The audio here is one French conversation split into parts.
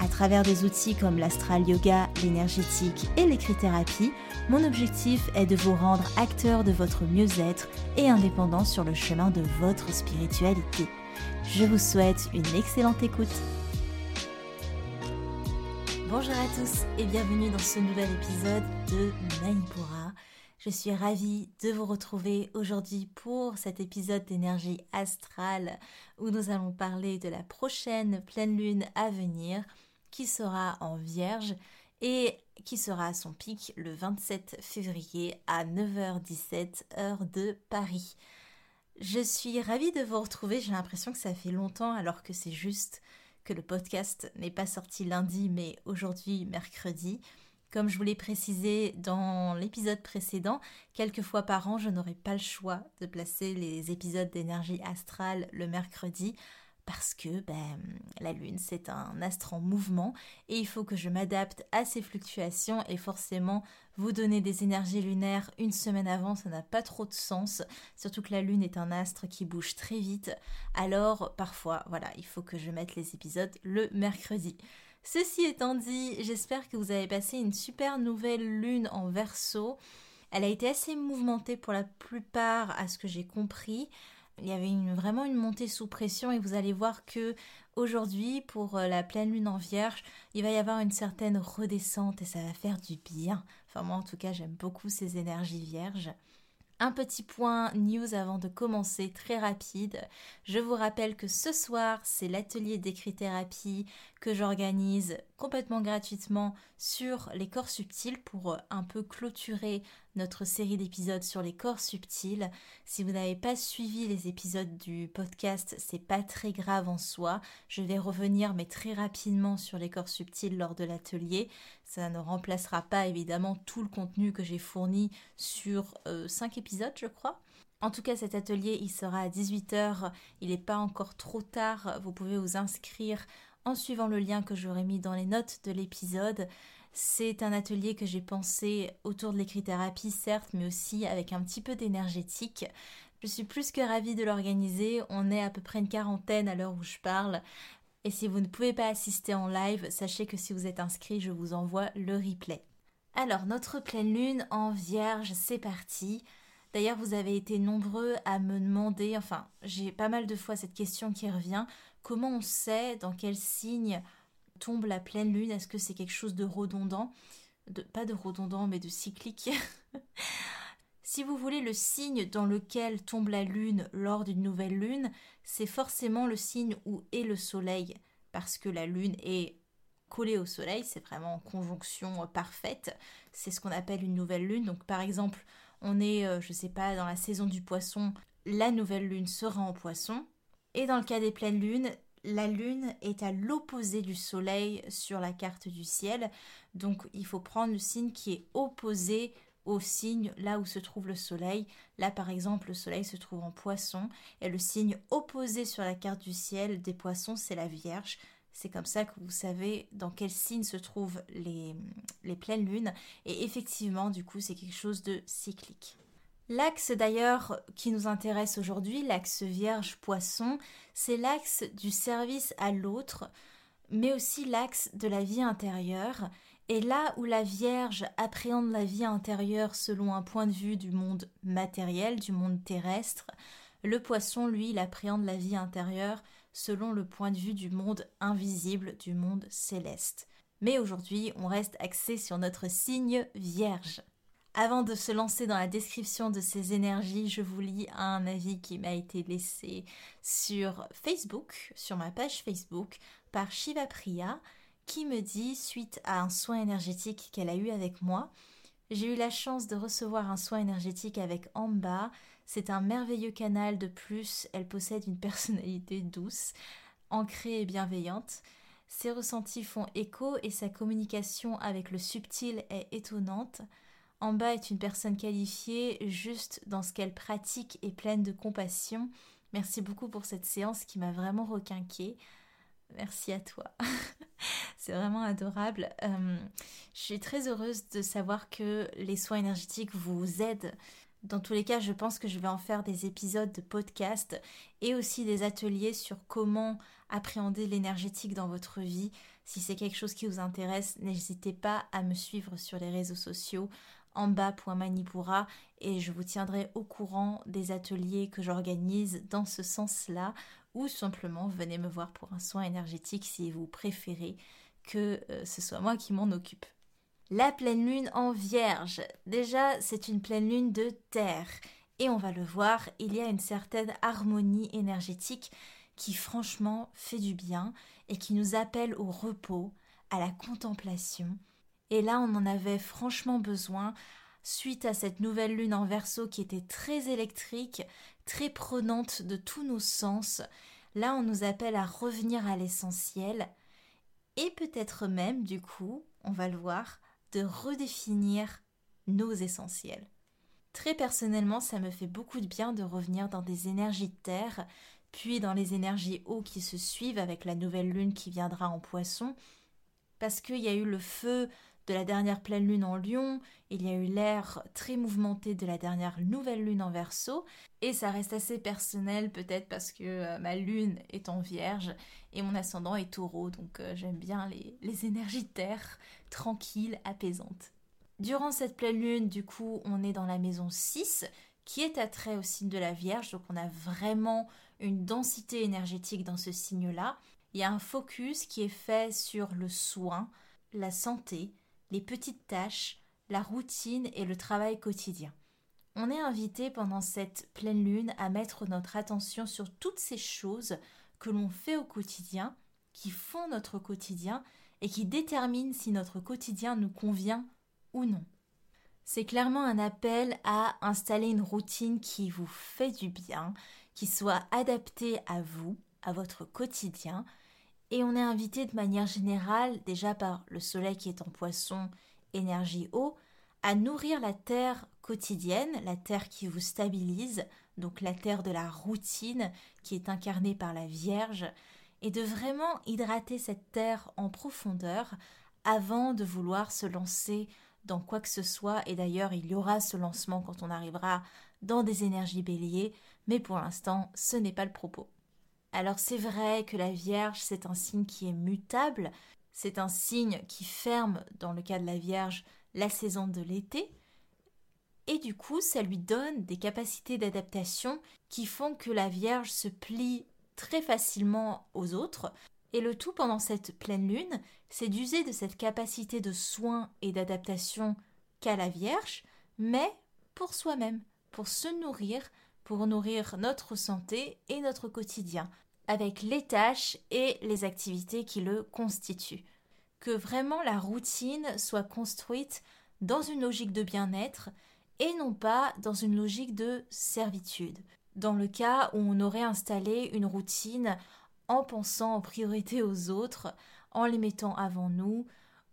à travers des outils comme l'astral yoga, l'énergétique et l'écrit-thérapie, mon objectif est de vous rendre acteur de votre mieux-être et indépendant sur le chemin de votre spiritualité. Je vous souhaite une excellente écoute. Bonjour à tous et bienvenue dans ce nouvel épisode de Manipura. Je suis ravie de vous retrouver aujourd'hui pour cet épisode d'énergie astrale où nous allons parler de la prochaine pleine lune à venir qui sera en vierge et qui sera à son pic le 27 février à 9h17 heure de Paris. Je suis ravie de vous retrouver, j'ai l'impression que ça fait longtemps alors que c'est juste que le podcast n'est pas sorti lundi mais aujourd'hui mercredi. Comme je vous l'ai précisé dans l'épisode précédent, quelques fois par an, je n'aurai pas le choix de placer les épisodes d'énergie astrale le mercredi parce que ben, la Lune, c'est un astre en mouvement et il faut que je m'adapte à ces fluctuations et forcément vous donner des énergies lunaires une semaine avant, ça n'a pas trop de sens, surtout que la Lune est un astre qui bouge très vite, alors parfois, voilà, il faut que je mette les épisodes le mercredi. Ceci étant dit, j'espère que vous avez passé une super nouvelle Lune en verso. Elle a été assez mouvementée pour la plupart à ce que j'ai compris. Il y avait vraiment une montée sous pression et vous allez voir que aujourd'hui, pour euh, la pleine lune en vierge, il va y avoir une certaine redescente et ça va faire du bien. Enfin moi en tout cas j'aime beaucoup ces énergies vierges. Un petit point news avant de commencer, très rapide. Je vous rappelle que ce soir, c'est l'atelier d'écrit-thérapie que j'organise complètement gratuitement sur les corps subtils pour un peu clôturer notre série d'épisodes sur les corps subtils. Si vous n'avez pas suivi les épisodes du podcast, c'est pas très grave en soi. Je vais revenir mais très rapidement sur les corps subtils lors de l'atelier. Ça ne remplacera pas évidemment tout le contenu que j'ai fourni sur 5 euh, épisodes, je crois. En tout cas, cet atelier, il sera à 18h. Il n'est pas encore trop tard. Vous pouvez vous inscrire en suivant le lien que j'aurai mis dans les notes de l'épisode. C'est un atelier que j'ai pensé autour de l'écrit-thérapie, certes, mais aussi avec un petit peu d'énergétique. Je suis plus que ravie de l'organiser. On est à peu près une quarantaine à l'heure où je parle. Et si vous ne pouvez pas assister en live, sachez que si vous êtes inscrit, je vous envoie le replay. Alors, notre pleine lune en vierge, c'est parti. D'ailleurs, vous avez été nombreux à me demander, enfin, j'ai pas mal de fois cette question qui revient, comment on sait dans quel signe tombe la pleine lune? Est-ce que c'est quelque chose de redondant? Pas de redondant, mais de cyclique. si vous voulez le signe dans lequel tombe la lune lors d'une nouvelle lune, c'est forcément le signe où est le soleil, parce que la lune est collée au soleil, c'est vraiment en conjonction parfaite. C'est ce qu'on appelle une nouvelle lune. Donc par exemple, on est, euh, je sais pas, dans la saison du poisson, la nouvelle lune sera en poisson. Et dans le cas des pleines lunes, la Lune est à l'opposé du Soleil sur la carte du ciel. Donc il faut prendre le signe qui est opposé au signe là où se trouve le Soleil. Là par exemple le Soleil se trouve en poisson et le signe opposé sur la carte du ciel des poissons c'est la Vierge. C'est comme ça que vous savez dans quel signe se trouvent les, les pleines lunes. Et effectivement du coup c'est quelque chose de cyclique. L'axe d'ailleurs qui nous intéresse aujourd'hui, l'axe Vierge-Poisson, c'est l'axe du service à l'autre, mais aussi l'axe de la vie intérieure. Et là où la Vierge appréhende la vie intérieure selon un point de vue du monde matériel, du monde terrestre, le poisson, lui, il appréhende la vie intérieure selon le point de vue du monde invisible, du monde céleste. Mais aujourd'hui, on reste axé sur notre signe Vierge. Avant de se lancer dans la description de ces énergies, je vous lis un avis qui m'a été laissé sur Facebook, sur ma page Facebook, par Shiva Priya, qui me dit, suite à un soin énergétique qu'elle a eu avec moi, j'ai eu la chance de recevoir un soin énergétique avec Amba. C'est un merveilleux canal de plus. Elle possède une personnalité douce, ancrée et bienveillante. Ses ressentis font écho et sa communication avec le subtil est étonnante. Amba est une personne qualifiée juste dans ce qu'elle pratique et pleine de compassion. Merci beaucoup pour cette séance qui m'a vraiment requinquée. Merci à toi. C'est vraiment adorable. Euh, je suis très heureuse de savoir que les soins énergétiques vous aident. Dans tous les cas, je pense que je vais en faire des épisodes de podcast et aussi des ateliers sur comment appréhender l'énergétique dans votre vie. Si c'est quelque chose qui vous intéresse, n'hésitez pas à me suivre sur les réseaux sociaux en bas.manipura et je vous tiendrai au courant des ateliers que j'organise dans ce sens-là ou simplement venez me voir pour un soin énergétique si vous préférez que euh, ce soit moi qui m'en occupe. La pleine lune en vierge. Déjà, c'est une pleine lune de terre. Et on va le voir, il y a une certaine harmonie énergétique qui franchement fait du bien et qui nous appelle au repos, à la contemplation. Et là, on en avait franchement besoin suite à cette nouvelle lune en verso qui était très électrique, très prenante de tous nos sens. Là, on nous appelle à revenir à l'essentiel et peut-être même, du coup, on va le voir, de redéfinir nos essentiels. Très personnellement, ça me fait beaucoup de bien de revenir dans des énergies de terre, puis dans les énergies eau qui se suivent avec la nouvelle lune qui viendra en poisson, parce qu'il y a eu le feu de la dernière pleine lune en lion, il y a eu l'air très mouvementé de la dernière nouvelle lune en verso, et ça reste assez personnel peut-être parce que euh, ma lune est en vierge et mon ascendant est taureau, donc euh, j'aime bien les, énergies de terre, tranquilles, apaisantes. Durant cette pleine lune, du coup, on est dans la maison 6, qui est attrait au signe de la Vierge, donc on a vraiment une densité énergétique dans ce signe-là. Il y a un focus qui est fait sur le soin, la santé, les petites tâches, la routine et le travail quotidien. On est invité pendant cette pleine lune à mettre notre attention sur toutes ces choses que l'on fait au quotidien, qui font notre quotidien et qui déterminent si notre quotidien nous convient ou non. C'est clairement un appel à installer une routine qui vous fait du bien, qui soit adaptée à vous, à votre quotidien, et on est invité de manière générale, déjà par le soleil qui est en poisson, énergie eau, à nourrir la terre quotidienne, la terre qui vous stabilise, donc la terre de la routine qui est incarnée par la Vierge, et de vraiment hydrater cette terre en profondeur avant de vouloir se lancer dans quoi que ce soit, et d'ailleurs il y aura ce lancement quand on arrivera dans des énergies béliers, mais pour l'instant ce n'est pas le propos. Alors c'est vrai que la Vierge, c'est un signe qui est mutable, c'est un signe qui ferme, dans le cas de la Vierge, la saison de l'été, et du coup ça lui donne des capacités d'adaptation qui font que la Vierge se plie très facilement aux autres, et le tout pendant cette pleine lune, c'est d'user de cette capacité de soin et d'adaptation qu'a la Vierge, mais pour soi-même, pour se nourrir, pour nourrir notre santé et notre quotidien, avec les tâches et les activités qui le constituent. Que vraiment la routine soit construite dans une logique de bien-être et non pas dans une logique de servitude. Dans le cas où on aurait installé une routine en pensant en priorité aux autres, en les mettant avant nous,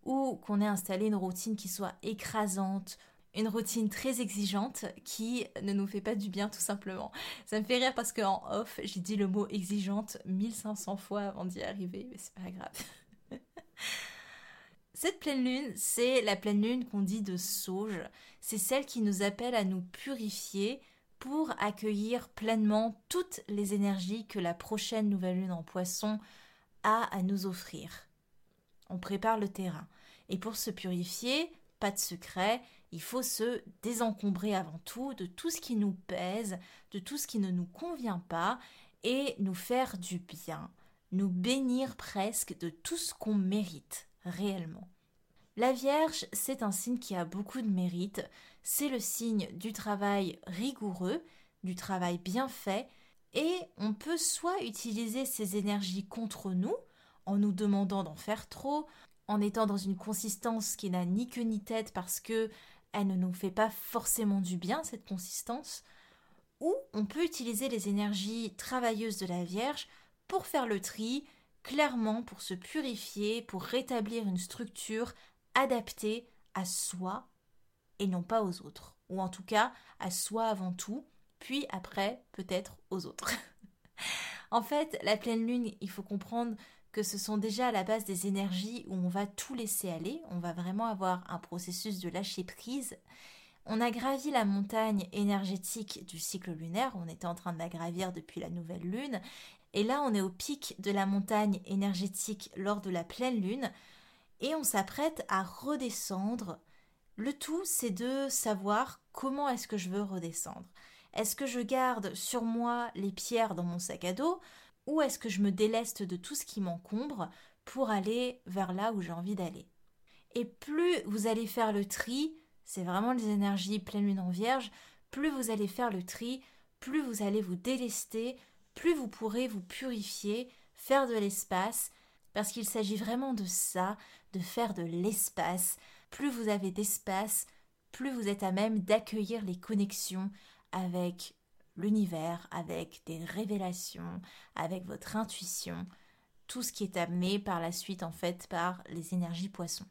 ou qu'on ait installé une routine qui soit écrasante, une routine très exigeante qui ne nous fait pas du bien tout simplement. Ça me fait rire parce qu'en off, j'ai dit le mot exigeante 1500 fois avant d'y arriver, mais c'est pas grave. Cette pleine lune, c'est la pleine lune qu'on dit de sauge. C'est celle qui nous appelle à nous purifier pour accueillir pleinement toutes les énergies que la prochaine nouvelle lune en poisson a à nous offrir. On prépare le terrain. Et pour se purifier, pas de secret, il faut se désencombrer avant tout de tout ce qui nous pèse, de tout ce qui ne nous convient pas, et nous faire du bien, nous bénir presque de tout ce qu'on mérite réellement. La Vierge, c'est un signe qui a beaucoup de mérite, c'est le signe du travail rigoureux, du travail bien fait, et on peut soit utiliser ces énergies contre nous, en nous demandant d'en faire trop, en étant dans une consistance qui n'a ni queue ni tête parce que elle ne nous fait pas forcément du bien, cette consistance, ou on peut utiliser les énergies travailleuses de la Vierge pour faire le tri, clairement pour se purifier, pour rétablir une structure adaptée à soi et non pas aux autres. Ou en tout cas à soi avant tout, puis après peut-être aux autres. en fait, la pleine lune, il faut comprendre que ce sont déjà à la base des énergies où on va tout laisser aller, on va vraiment avoir un processus de lâcher prise. On a gravi la montagne énergétique du cycle lunaire, on était en train de la gravir depuis la nouvelle lune, et là on est au pic de la montagne énergétique lors de la pleine lune, et on s'apprête à redescendre. Le tout, c'est de savoir comment est-ce que je veux redescendre. Est-ce que je garde sur moi les pierres dans mon sac à dos ou est-ce que je me déleste de tout ce qui m'encombre pour aller vers là où j'ai envie d'aller Et plus vous allez faire le tri, c'est vraiment les énergies pleine lune en vierge, plus vous allez faire le tri, plus vous allez vous délester, plus vous pourrez vous purifier, faire de l'espace, parce qu'il s'agit vraiment de ça, de faire de l'espace. Plus vous avez d'espace, plus vous êtes à même d'accueillir les connexions avec l'univers, avec des révélations, avec votre intuition, tout ce qui est amené par la suite en fait par les énergies poissons.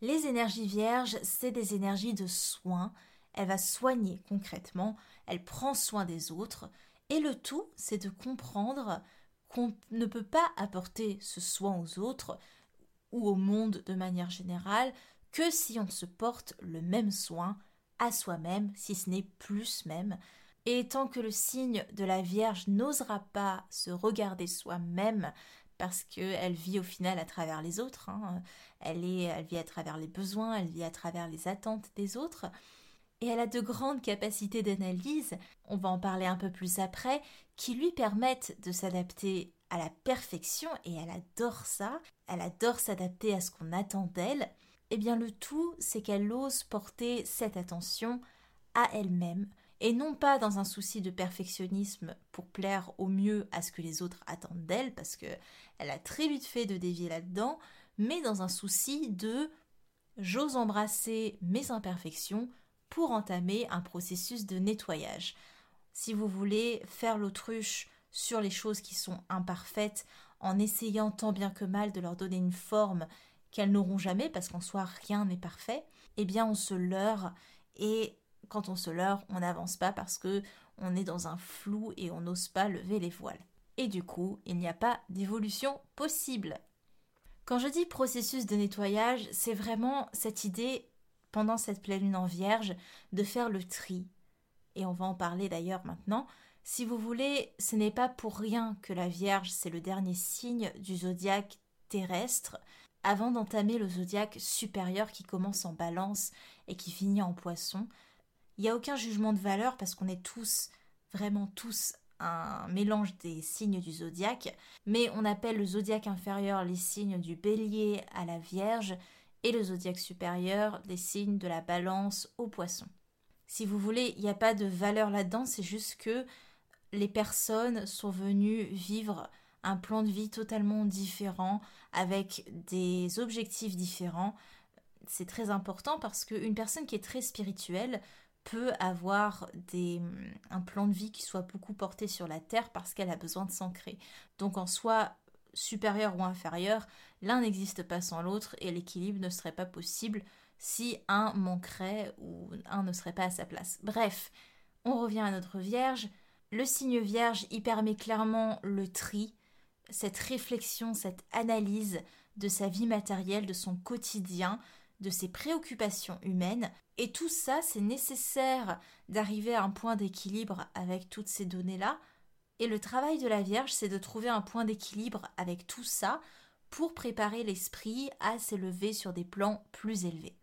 Les énergies vierges, c'est des énergies de soin, elle va soigner concrètement, elle prend soin des autres, et le tout, c'est de comprendre qu'on ne peut pas apporter ce soin aux autres ou au monde de manière générale que si on se porte le même soin à soi-même, si ce n'est plus même, et tant que le signe de la Vierge n'osera pas se regarder soi-même, parce qu'elle vit au final à travers les autres, hein, elle, elle vit à travers les besoins, elle vit à travers les attentes des autres, et elle a de grandes capacités d'analyse, on va en parler un peu plus après, qui lui permettent de s'adapter à la perfection, et elle adore ça, elle adore s'adapter à ce qu'on attend d'elle, eh bien le tout, c'est qu'elle ose porter cette attention à elle-même, et non pas dans un souci de perfectionnisme pour plaire au mieux à ce que les autres attendent d'elle, parce que elle a très vite fait de dévier là-dedans, mais dans un souci de j'ose embrasser mes imperfections pour entamer un processus de nettoyage. Si vous voulez faire l'autruche sur les choses qui sont imparfaites, en essayant tant bien que mal de leur donner une forme qu'elles n'auront jamais, parce qu'en soi rien n'est parfait, eh bien on se leurre et quand on se leurre, on n'avance pas parce que on est dans un flou et on n'ose pas lever les voiles. Et du coup, il n'y a pas d'évolution possible. Quand je dis processus de nettoyage, c'est vraiment cette idée, pendant cette pleine lune en vierge, de faire le tri. Et on va en parler d'ailleurs maintenant. Si vous voulez, ce n'est pas pour rien que la Vierge, c'est le dernier signe du zodiaque terrestre, avant d'entamer le zodiaque supérieur qui commence en balance et qui finit en poisson. Il n'y a aucun jugement de valeur parce qu'on est tous, vraiment tous, un mélange des signes du zodiaque, mais on appelle le zodiaque inférieur les signes du bélier à la vierge et le zodiaque supérieur les signes de la balance au poisson. Si vous voulez, il n'y a pas de valeur là-dedans, c'est juste que les personnes sont venues vivre un plan de vie totalement différent, avec des objectifs différents. C'est très important parce qu'une personne qui est très spirituelle peut avoir des, un plan de vie qui soit beaucoup porté sur la terre parce qu'elle a besoin de s'ancrer. Donc en soi, supérieur ou inférieur, l'un n'existe pas sans l'autre et l'équilibre ne serait pas possible si un manquerait ou un ne serait pas à sa place. Bref, on revient à notre Vierge. Le signe Vierge y permet clairement le tri, cette réflexion, cette analyse de sa vie matérielle, de son quotidien, de ses préoccupations humaines. Et tout ça, c'est nécessaire d'arriver à un point d'équilibre avec toutes ces données-là. Et le travail de la Vierge, c'est de trouver un point d'équilibre avec tout ça pour préparer l'esprit à s'élever sur des plans plus élevés.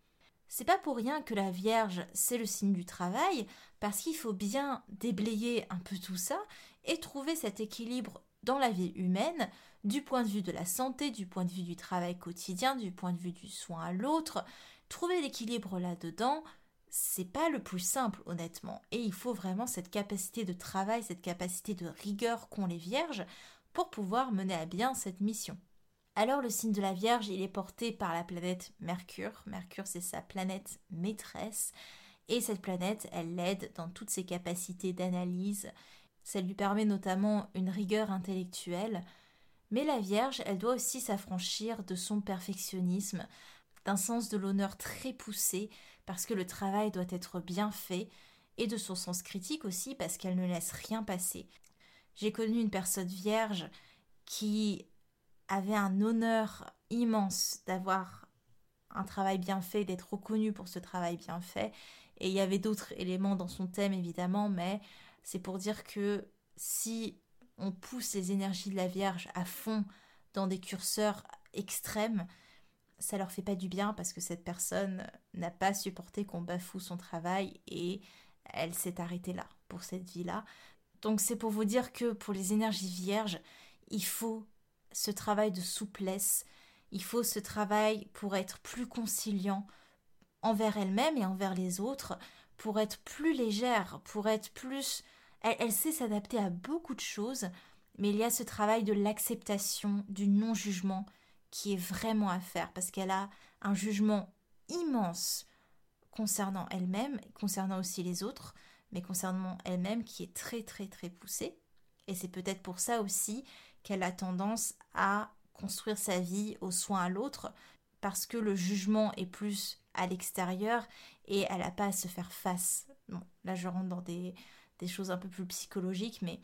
C'est pas pour rien que la Vierge, c'est le signe du travail, parce qu'il faut bien déblayer un peu tout ça et trouver cet équilibre dans la vie humaine, du point de vue de la santé, du point de vue du travail quotidien, du point de vue du soin à l'autre. Trouver l'équilibre là-dedans, c'est pas le plus simple, honnêtement. Et il faut vraiment cette capacité de travail, cette capacité de rigueur qu'ont les vierges pour pouvoir mener à bien cette mission. Alors le signe de la Vierge, il est porté par la planète Mercure. Mercure, c'est sa planète maîtresse. Et cette planète, elle l'aide dans toutes ses capacités d'analyse. Ça lui permet notamment une rigueur intellectuelle. Mais la Vierge, elle doit aussi s'affranchir de son perfectionnisme, d'un sens de l'honneur très poussé, parce que le travail doit être bien fait, et de son sens critique aussi, parce qu'elle ne laisse rien passer. J'ai connu une personne vierge qui avait un honneur immense d'avoir un travail bien fait, d'être reconnue pour ce travail bien fait. Et il y avait d'autres éléments dans son thème évidemment, mais c'est pour dire que si on pousse les énergies de la Vierge à fond dans des curseurs extrêmes, ça leur fait pas du bien parce que cette personne n'a pas supporté qu'on bafoue son travail et elle s'est arrêtée là pour cette vie-là. Donc c'est pour vous dire que pour les énergies vierges, il faut ce travail de souplesse, il faut ce travail pour être plus conciliant envers elle-même et envers les autres, pour être plus légère, pour être plus... Elle, sait s'adapter à beaucoup de choses, mais il y a ce travail de l'acceptation, du non-jugement qui est vraiment à faire, parce qu'elle a un jugement immense concernant elle-même, concernant aussi les autres, mais concernant elle-même qui est très très très poussé. Et c'est peut-être pour ça aussi qu'elle a tendance à construire sa vie au soin à l'autre, parce que le jugement est plus à l'extérieur et elle n'a pas à se faire face. Bon, là je rentre dans des, des choses un peu plus psychologiques, mais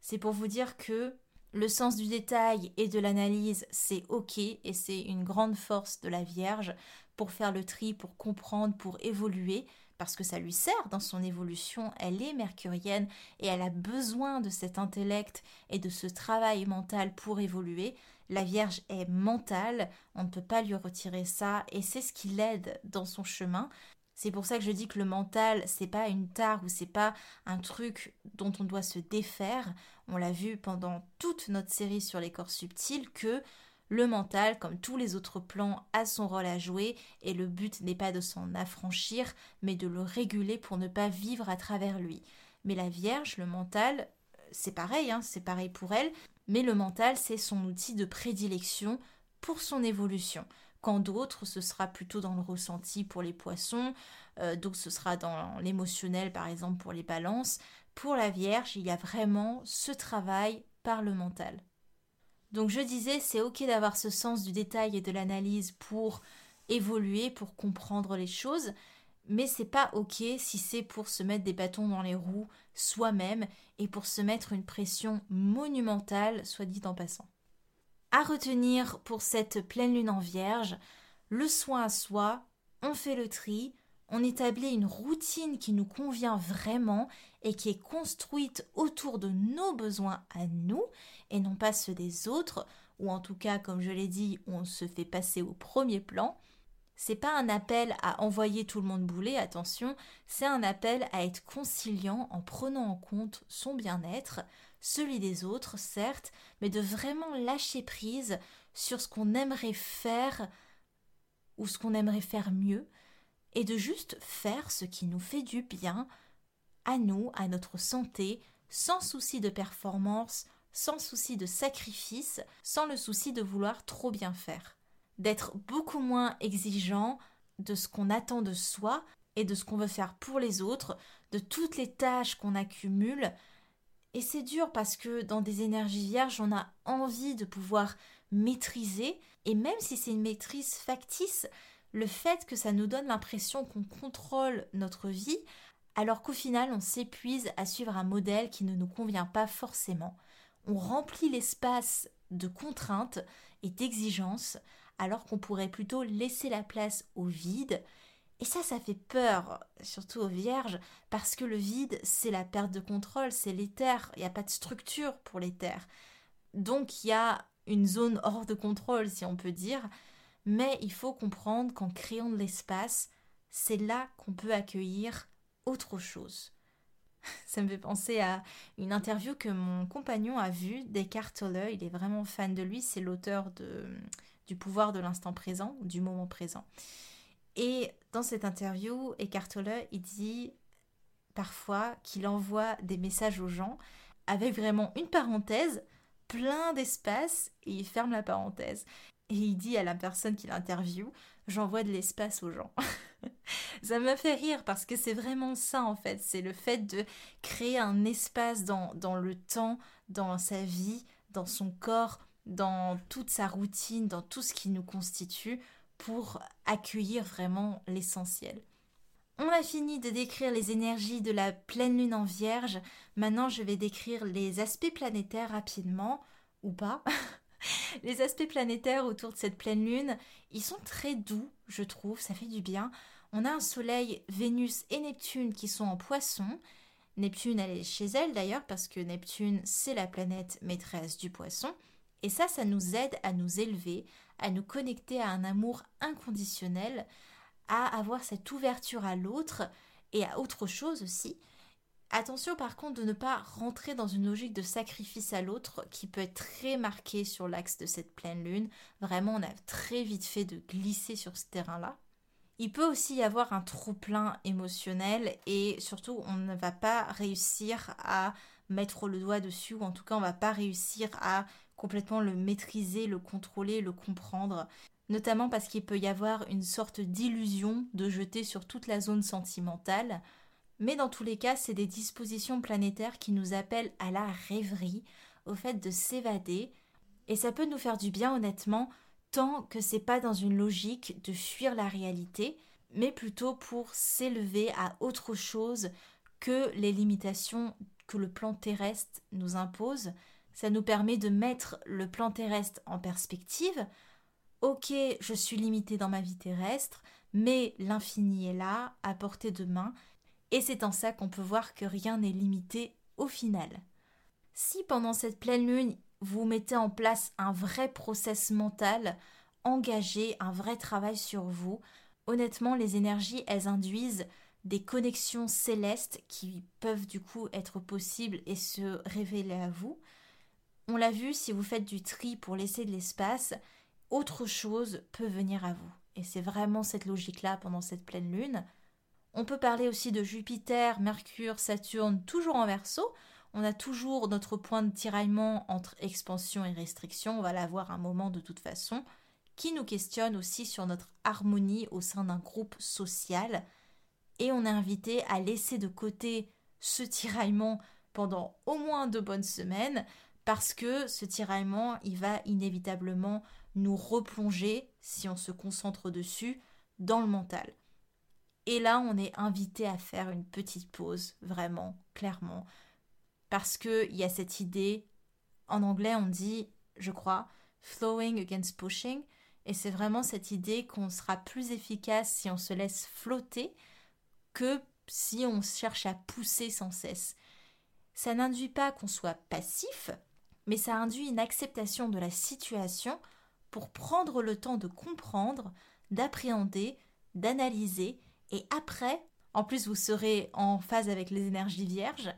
c'est pour vous dire que le sens du détail et de l'analyse, c'est ok et c'est une grande force de la Vierge pour faire le tri, pour comprendre, pour évoluer, parce que ça lui sert dans son évolution, elle est mercurienne et elle a besoin de cet intellect et de ce travail mental pour évoluer. La Vierge est mentale, on ne peut pas lui retirer ça et c'est ce qui l'aide dans son chemin. C'est pour ça que je dis que le mental, c'est pas une tare ou c'est pas un truc dont on doit se défaire. On l'a vu pendant toute notre série sur les corps subtils que le mental, comme tous les autres plans, a son rôle à jouer et le but n'est pas de s'en affranchir, mais de le réguler pour ne pas vivre à travers lui. Mais la Vierge, le mental, c'est pareil, hein, c'est pareil pour elle, mais le mental, c'est son outil de prédilection pour son évolution. Quand d'autres, ce sera plutôt dans le ressenti pour les poissons, euh, donc ce sera dans l'émotionnel par exemple pour les balances. Pour la Vierge, il y a vraiment ce travail par le mental. Donc je disais, c'est ok d'avoir ce sens du détail et de l'analyse pour évoluer, pour comprendre les choses, mais c'est pas ok si c'est pour se mettre des bâtons dans les roues soi-même et pour se mettre une pression monumentale, soit dit en passant. Retenir pour cette pleine lune en vierge, le soin à soi, on fait le tri, on établit une routine qui nous convient vraiment et qui est construite autour de nos besoins à nous et non pas ceux des autres, ou en tout cas, comme je l'ai dit, on se fait passer au premier plan. C'est pas un appel à envoyer tout le monde bouler, attention, c'est un appel à être conciliant en prenant en compte son bien-être, celui des autres, certes, mais de vraiment lâcher prise sur ce qu'on aimerait faire ou ce qu'on aimerait faire mieux, et de juste faire ce qui nous fait du bien à nous, à notre santé, sans souci de performance, sans souci de sacrifice, sans le souci de vouloir trop bien faire. D'être beaucoup moins exigeant de ce qu'on attend de soi et de ce qu'on veut faire pour les autres, de toutes les tâches qu'on accumule. Et c'est dur parce que dans des énergies vierges, on a envie de pouvoir maîtriser, et même si c'est une maîtrise factice, le fait que ça nous donne l'impression qu'on contrôle notre vie, alors qu'au final on s'épuise à suivre un modèle qui ne nous convient pas forcément. On remplit l'espace de contraintes et d'exigences, alors qu'on pourrait plutôt laisser la place au vide. Et ça, ça fait peur, surtout aux vierges, parce que le vide, c'est la perte de contrôle, c'est l'éther, il n'y a pas de structure pour l'éther. Donc il y a une zone hors de contrôle, si on peut dire, mais il faut comprendre qu'en créant de l'espace, c'est là qu'on peut accueillir autre chose. Ça me fait penser à une interview que mon compagnon a vue d'Eckhart Tolle. Il est vraiment fan de lui. C'est l'auteur du pouvoir de l'instant présent, du moment présent. Et dans cette interview, Eckhart Tolle, il dit parfois qu'il envoie des messages aux gens avec vraiment une parenthèse, plein d'espace, et il ferme la parenthèse et il dit à la personne qui l'interviewe J'envoie de l'espace aux gens. ça me fait rire parce que c'est vraiment ça en fait. C'est le fait de créer un espace dans, dans le temps, dans sa vie, dans son corps dans toute sa routine, dans tout ce qui nous constitue pour accueillir vraiment l'essentiel. On a fini de décrire les énergies de la pleine lune en vierge. Maintenant, je vais décrire les aspects planétaires rapidement, ou pas. les aspects planétaires autour de cette pleine lune, ils sont très doux, je trouve, ça fait du bien. On a un soleil, Vénus et Neptune qui sont en poisson. Neptune, elle est chez elle d'ailleurs, parce que Neptune, c'est la planète maîtresse du poisson. Et ça, ça nous aide à nous élever, à nous connecter à un amour inconditionnel, à avoir cette ouverture à l'autre et à autre chose aussi. Attention par contre de ne pas rentrer dans une logique de sacrifice à l'autre qui peut être très marquée sur l'axe de cette pleine lune. Vraiment, on a très vite fait de glisser sur ce terrain-là. Il peut aussi y avoir un trop-plein émotionnel et surtout on ne va pas réussir à mettre le doigt dessus ou en tout cas on va pas réussir à complètement le maîtriser, le contrôler, le comprendre notamment parce qu'il peut y avoir une sorte d'illusion de jeter sur toute la zone sentimentale. Mais dans tous les cas, c'est des dispositions planétaires qui nous appellent à la rêverie, au fait de s'évader, et ça peut nous faire du bien honnêtement, tant que c'est pas dans une logique de fuir la réalité, mais plutôt pour s'élever à autre chose que les limitations que le plan terrestre nous impose. Ça nous permet de mettre le plan terrestre en perspective, ok, je suis limité dans ma vie terrestre, mais l'infini est là, à portée de main, et c'est en ça qu'on peut voir que rien n'est limité au final. Si pendant cette pleine lune, vous mettez en place un vrai process mental, engagé, un vrai travail sur vous, honnêtement, les énergies, elles induisent des connexions célestes qui peuvent du coup être possibles et se révéler à vous. On l'a vu, si vous faites du tri pour laisser de l'espace, autre chose peut venir à vous. Et c'est vraiment cette logique-là pendant cette pleine lune. On peut parler aussi de Jupiter, Mercure, Saturne, toujours en verso. On a toujours notre point de tiraillement entre expansion et restriction, on va l'avoir un moment de toute façon, qui nous questionne aussi sur notre harmonie au sein d'un groupe social. Et on est invité à laisser de côté ce tiraillement pendant au moins deux bonnes semaines, parce que ce tiraillement, il va inévitablement nous replonger, si on se concentre dessus, dans le mental. Et là, on est invité à faire une petite pause, vraiment, clairement, parce qu'il y a cette idée, en anglais on dit, je crois, flowing against pushing, et c'est vraiment cette idée qu'on sera plus efficace si on se laisse flotter que si on cherche à pousser sans cesse. Ça n'induit pas qu'on soit passif, mais ça induit une acceptation de la situation pour prendre le temps de comprendre, d'appréhender, d'analyser, et après, en plus vous serez en phase avec les énergies vierges,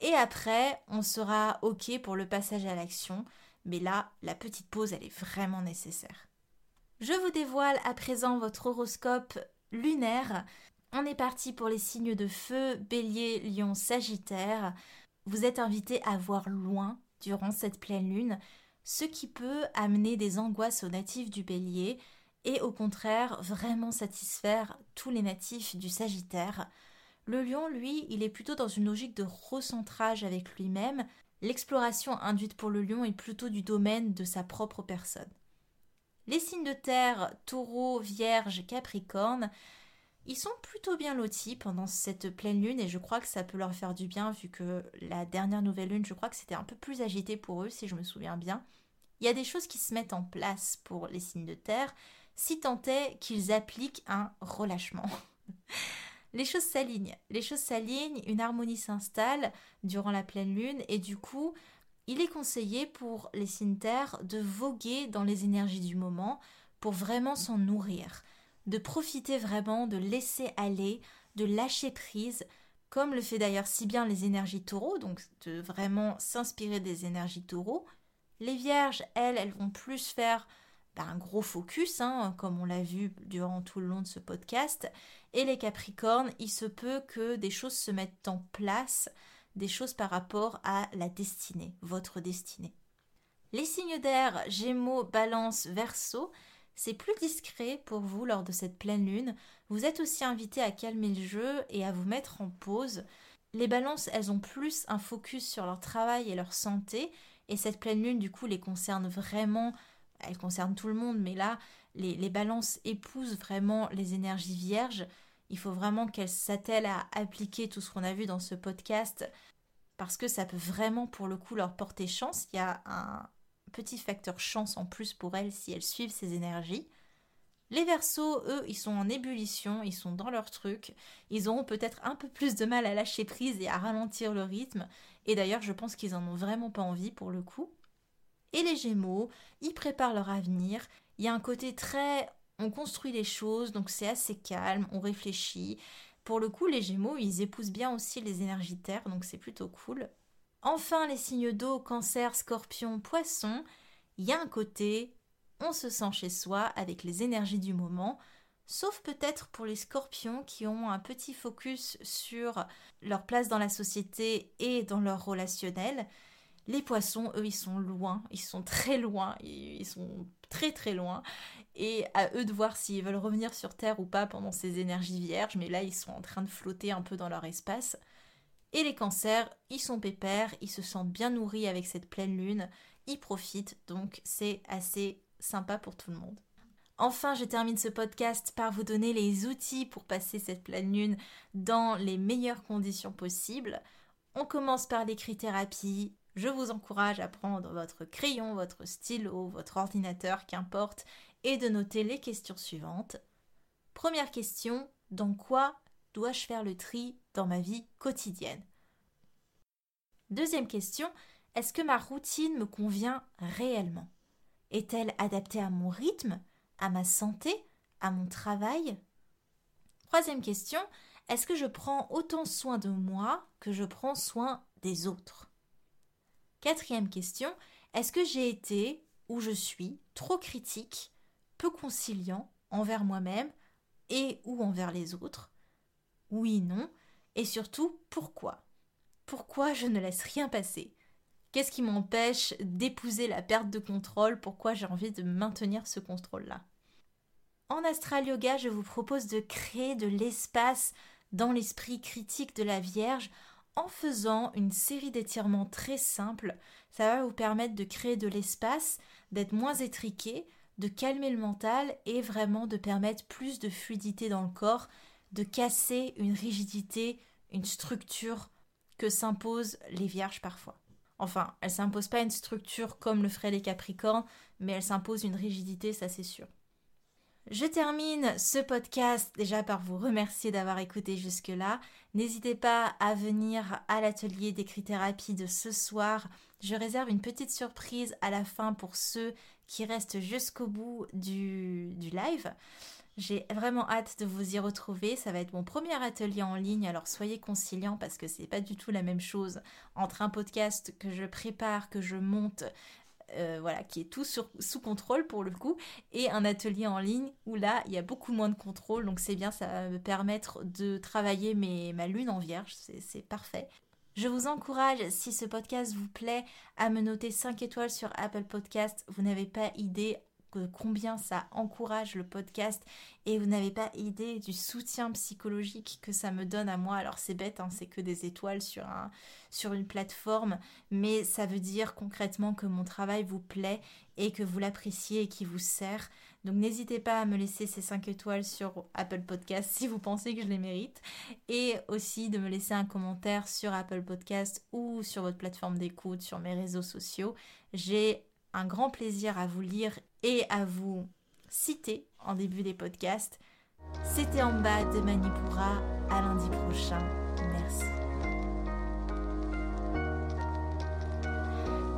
et après on sera OK pour le passage à l'action, mais là, la petite pause, elle est vraiment nécessaire. Je vous dévoile à présent votre horoscope lunaire. On est parti pour les signes de feu, bélier, lion, sagittaire. Vous êtes invité à voir loin durant cette pleine lune, ce qui peut amener des angoisses aux natifs du bélier et au contraire vraiment satisfaire tous les natifs du Sagittaire. Le lion, lui, il est plutôt dans une logique de recentrage avec lui-même. L'exploration induite pour le lion est plutôt du domaine de sa propre personne. Les signes de terre, taureau, vierge, capricorne, ils sont plutôt bien lotis pendant cette pleine lune et je crois que ça peut leur faire du bien vu que la dernière nouvelle lune, je crois que c'était un peu plus agité pour eux si je me souviens bien. Il y a des choses qui se mettent en place pour les signes de terre, si tant est qu'ils appliquent un relâchement. les choses s'alignent, les choses s'alignent, une harmonie s'installe durant la pleine lune et du coup, il est conseillé pour les signes terre de voguer dans les énergies du moment pour vraiment s'en nourrir de profiter vraiment, de laisser aller, de lâcher prise, comme le fait d'ailleurs si bien les énergies taureaux, donc de vraiment s'inspirer des énergies taureaux. Les vierges, elles, elles vont plus faire bah, un gros focus, hein, comme on l'a vu durant tout le long de ce podcast. Et les capricornes, il se peut que des choses se mettent en place, des choses par rapport à la destinée, votre destinée. Les signes d'air, Gémeaux, Balance, Verseau, c'est plus discret pour vous lors de cette pleine lune. Vous êtes aussi invité à calmer le jeu et à vous mettre en pause. Les balances, elles ont plus un focus sur leur travail et leur santé, Et cette pleine lune, du coup, les concerne vraiment, elle concerne tout le monde, mais là, les, les balances épousent vraiment les énergies vierges. Il faut vraiment qu'elles s'attellent à appliquer tout ce qu'on a vu dans ce podcast parce que ça peut vraiment pour le coup leur porter chance. Il y a un petit facteur chance en plus pour elles si elles suivent ces énergies. Les Verseaux, eux, ils sont en ébullition, ils sont dans leur truc, ils auront peut-être un peu plus de mal à lâcher prise et à ralentir le rythme, et d'ailleurs je pense qu'ils en ont vraiment pas envie pour le coup. Et les Gémeaux, ils préparent leur avenir, il y a un côté très on construit les choses, donc c'est assez calme, on réfléchit. Pour le coup, les Gémeaux, ils épousent bien aussi les énergies terre, donc c'est plutôt cool. Enfin, les signes d'eau, cancer, scorpion, poisson, il y a un côté on se sent chez soi avec les énergies du moment, sauf peut-être pour les scorpions qui ont un petit focus sur leur place dans la société et dans leur relationnel. Les poissons, eux, ils sont loin, ils sont très loin, ils sont très très loin, et à eux de voir s'ils veulent revenir sur Terre ou pas pendant ces énergies vierges, mais là, ils sont en train de flotter un peu dans leur espace. Et les cancers, ils sont pépères, ils se sentent bien nourris avec cette pleine lune, ils profitent, donc c'est assez sympa pour tout le monde. Enfin, je termine ce podcast par vous donner les outils pour passer cette pleine lune dans les meilleures conditions possibles. On commence par l'écrit-thérapie. Je vous encourage à prendre votre crayon, votre stylo, votre ordinateur, qu'importe, et de noter les questions suivantes. Première question, dans quoi dois-je faire le tri dans ma vie quotidienne? Deuxième question, est-ce que ma routine me convient réellement? Est-elle adaptée à mon rythme, à ma santé, à mon travail? Troisième question, est-ce que je prends autant soin de moi que je prends soin des autres? Quatrième question, est-ce que j'ai été ou je suis trop critique, peu conciliant envers moi-même et ou envers les autres? Oui, non, et surtout pourquoi? Pourquoi je ne laisse rien passer? Qu'est-ce qui m'empêche d'épouser la perte de contrôle? Pourquoi j'ai envie de maintenir ce contrôle-là? En astral yoga, je vous propose de créer de l'espace dans l'esprit critique de la Vierge en faisant une série d'étirements très simples. Ça va vous permettre de créer de l'espace, d'être moins étriqué, de calmer le mental et vraiment de permettre plus de fluidité dans le corps, de casser une rigidité, une structure que s'imposent les vierges parfois. Enfin, elle s'impose pas une structure comme le feraient les Capricornes, mais elle s'impose une rigidité, ça c'est sûr. Je termine ce podcast déjà par vous remercier d'avoir écouté jusque-là. N'hésitez pas à venir à l'atelier d'écrit-thérapie de ce soir. Je réserve une petite surprise à la fin pour ceux qui restent jusqu'au bout du, du live. J'ai vraiment hâte de vous y retrouver. Ça va être mon premier atelier en ligne, alors soyez conciliants parce que c'est pas du tout la même chose entre un podcast que je prépare, que je monte, euh, voilà, qui est tout sous contrôle pour le coup, et un atelier en ligne où là, il y a beaucoup moins de contrôle, donc c'est bien, ça va me permettre de travailler mes, ma lune en vierge, c'est parfait. Je vous encourage, si ce podcast vous plaît, à me noter 5 étoiles sur Apple Podcast. Vous n'avez pas idée combien ça encourage le podcast et vous n'avez pas idée du soutien psychologique que ça me donne à moi. Alors c'est bête, hein, c'est que des étoiles sur, un, sur une plateforme, mais ça veut dire concrètement que mon travail vous plaît et que vous l'appréciez et qui vous sert. Donc n'hésitez pas à me laisser ces 5 étoiles sur Apple Podcast si vous pensez que je les mérite. Et aussi de me laisser un commentaire sur Apple Podcast ou sur votre plateforme d'écoute, sur mes réseaux sociaux. J'ai un grand plaisir à vous lire et à vous citer en début des podcasts. C'était en bas de Manipura. À lundi prochain. Merci.